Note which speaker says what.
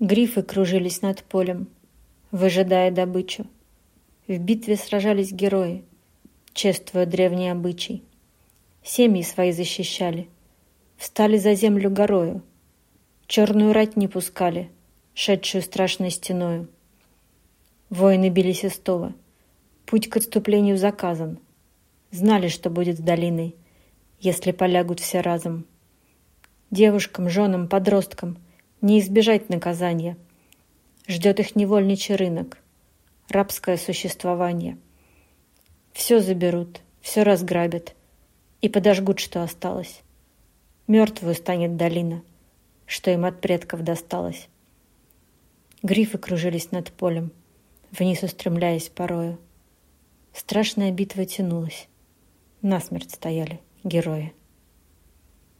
Speaker 1: Грифы кружились над полем, выжидая добычу. В битве сражались герои, чествуя древний обычай. Семьи свои защищали, встали за землю горою, черную рать не пускали, шедшую страшной стеною. Воины бились истово, путь к отступлению заказан, знали, что будет с долиной, если полягут все разом. Девушкам, женам, подросткам не избежать наказания. Ждет их невольничий рынок, рабское существование. Все заберут, все разграбят и подожгут, что осталось. Мертвую станет долина, что им от предков досталось. Грифы кружились над полем, вниз устремляясь порою. Страшная битва тянулась. Насмерть стояли герои.